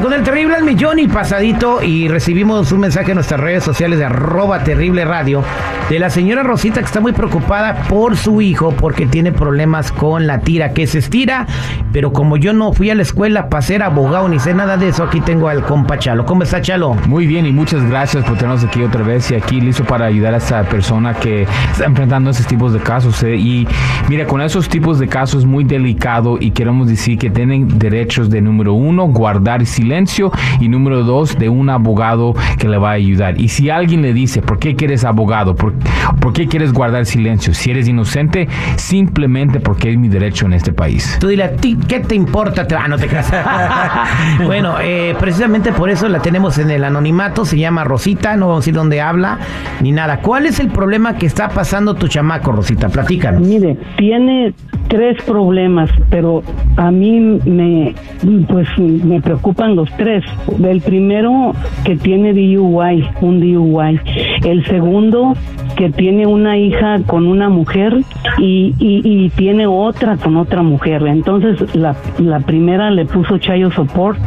Con el terrible al millón y pasadito y recibimos un mensaje en nuestras redes sociales de arroba terrible radio de la señora Rosita que está muy preocupada por su hijo porque tiene problemas con la tira que se estira, pero como yo no fui a la escuela para ser abogado ni sé nada de eso, aquí tengo al compa Chalo. ¿Cómo está Chalo? Muy bien y muchas gracias por tenernos aquí otra vez y aquí listo para ayudar a esta persona que está enfrentando esos tipos de casos. ¿eh? Y mira, con esos tipos de casos es muy delicado y queremos decir que tienen derechos de número uno guardar silencio y número dos, de un abogado que le va a ayudar. Y si alguien le dice, ¿por qué quieres abogado? ¿Por, ¿por qué quieres guardar silencio? Si eres inocente, simplemente porque es mi derecho en este país. Tú dile a ti, ¿qué te importa? Ah, no te creas. bueno, eh, precisamente por eso la tenemos en el anonimato, se llama Rosita, no vamos a decir dónde habla ni nada. ¿Cuál es el problema que está pasando tu chamaco, Rosita? Platícanos. Mire, tiene tres problemas, pero a mí me, pues me preocupan los tres. El primero que tiene DUI, un DUI. El segundo que tiene una hija con una mujer y, y, tiene otra con otra mujer. Entonces la, la primera le puso chayo support.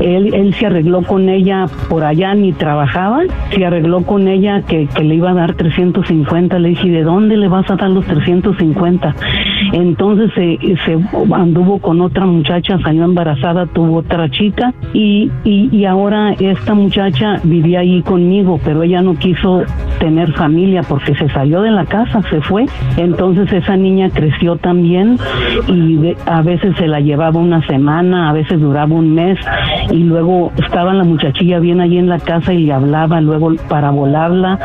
Él, él se arregló con ella por allá, ni trabajaba. Se arregló con ella que, le iba a dar 350. Le dije, ¿de dónde le vas a dar los 350? Entonces se, se anduvo con otra muchacha, salió embarazada, tuvo otra chica y, y, ahora esta muchacha vivía ahí conmigo, pero ella no quiso tener familia porque se salió de la casa, se fue. Entonces esa niña creció también y a veces se la llevaba una semana, a veces duraba un mes y luego estaba la muchachilla bien allí en la casa y le hablaba luego para volarla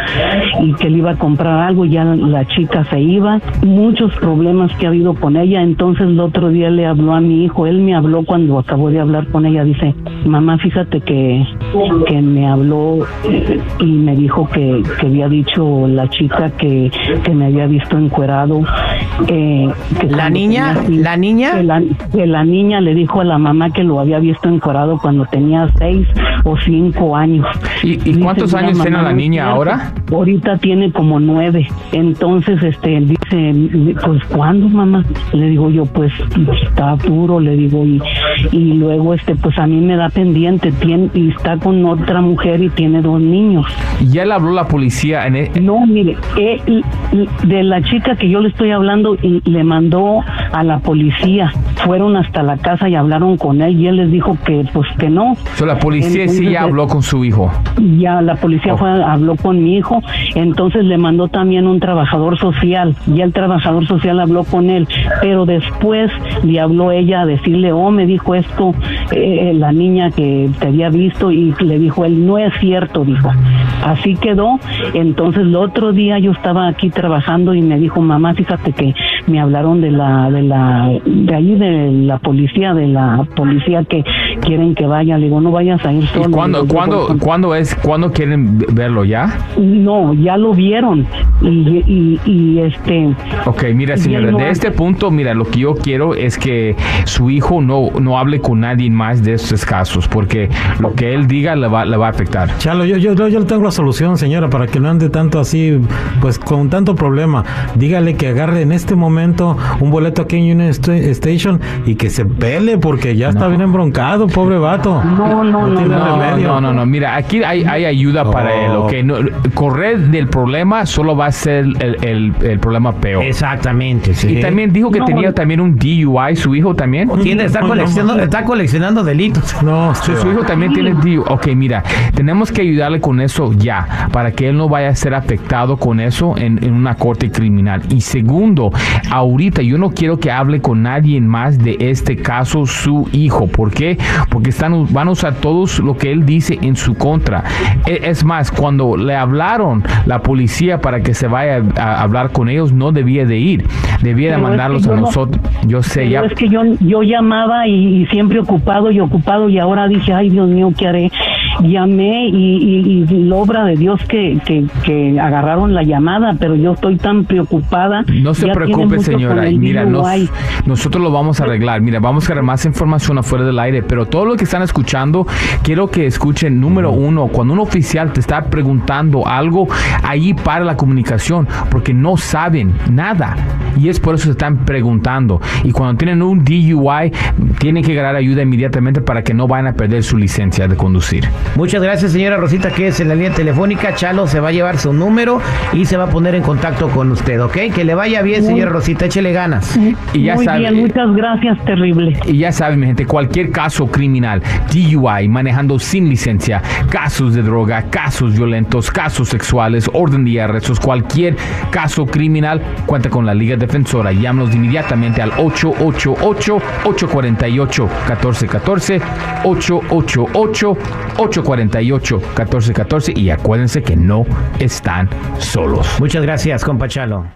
y que le iba a comprar algo, ya la chica se iba. Muchos problemas que ha habido con ella. Entonces el otro día le habló a mi hijo, él me habló cuando acabó de hablar con ella, dice, mamá, fíjate que, que me habló y me dijo que había dicho la chica que, que me había visto encuerado. Eh, que ¿La niña? ¿La niña? Que la, niña le dijo a la mamá que lo había visto encuerado cuando tenía seis o cinco años. ¿Y, cuántos años tiene la niña ahora? Ahorita tiene como nueve. Entonces, este, dice, pues, ¿cuándo, mamá? Le digo yo, pues, está duro, le digo, y, y luego, este, pues, a mí me da pendiente, tiene, y está con otra mujer y tiene dos niños. ¿Ya le habló la policía? En e-? No, mire, eh, de la chica que yo le estoy hablando, le mandó a la policía. Fueron hasta la casa y hablaron con él y él les dijo que, pues, que no. la policía sí ya habló con su hijo. Ya, la policía fue, habló con mi hijo, entonces le mandó también un trabajador social. Ya el trabajador social habló con él, pero después le habló ella a decirle, oh, me dijo esto eh, la niña que te había visto y le dijo él, no es cierto, dijo. Así quedó. Entonces el otro día yo estaba aquí trabajando y me dijo, mamá, fíjate que me hablaron de la, de la, de ahí de la policía, de la policía que quieren que vaya. Le digo, no vayas a ir solo. ¿Y cuándo, cuándo, ¿cuándo es, cuándo quieren verlo ya? No, ya lo vieron. Y, y, y este. Ok, mira, señora, de este punto, mira, lo que yo quiero es que su hijo no, no hable con nadie más de estos casos, porque lo que él diga le va, le va a afectar. Chalo, yo, yo, yo tengo la solución, señora, para que no ande tanto así, pues con tanto problema. Dígale que agarre en este momento un boleto aquí en Union Station y que se pele, porque ya está bien embroncado, pobre vato. No, no, no. No, no, no, Mira, aquí hay, hay ayuda para él, ¿ok? No, correr del problema solo va a ser el, el, problema peor. Exactamente, sí. Y también dijo que tenía también un DUI, su hijo también. Tiene, está, coleccionando, está coleccionando delitos. No, su, hijo también tiene DUI. Ok, mira, tenemos que ayudarle con eso ya, para que él no vaya a ser afectado con eso en, en una corte criminal. Y segundo, ahorita yo no quiero que hable con nadie más de este caso, su hijo. ¿Por qué? Porque están, van a usar todos lo que él dice en su contra. E, es más, cuando le hablaron la policía para que se vaya a hablar con ellos, no debía de ir. Debía de mandarlos a nosotros. Yo sé, ya. Es que yo, yo llamaba y, siempre ocupado y ocupado y ahora dije, ay Dios mío, ¿qué haré? Llamé y, y, la obra de Dios que, que, que, agarraron la llamada, pero yo estoy tan preocupada. No se preocupe, señora. Mira, nosotros lo vamos a arreglar. Mira, vamos a dar más información afuera del aire, pero todo lo que están escuchando, quiero que escuchen, número uno, cuando un oficial te está preguntando algo, ahí para la comunicación, porque no saben nada. Y es por eso se están preguntando. Y cuando tienen un DUI, tienen que ganar ayuda inmediatamente para que no vayan a perder su licencia de conducir. Muchas gracias, señora Rosita, que es en la línea telefónica. Chalo se va a llevar su número y se va a poner en contacto con usted, ¿ok? Que le vaya bien, señora Rosita, échele ganas. Y ya Muy bien, muchas gracias, terrible. Y ya saben, mi gente, cualquier caso criminal, DUI, manejando sin licencia, casos de droga, casos violentos, casos sexuales, orden de arrestos, cualquier caso criminal, cuenta con la Liga Defensora. Llámanos inmediatamente al 888-848-1414, 888-848-1414 y acuérdense que no están solos. Muchas gracias, compa Chalo.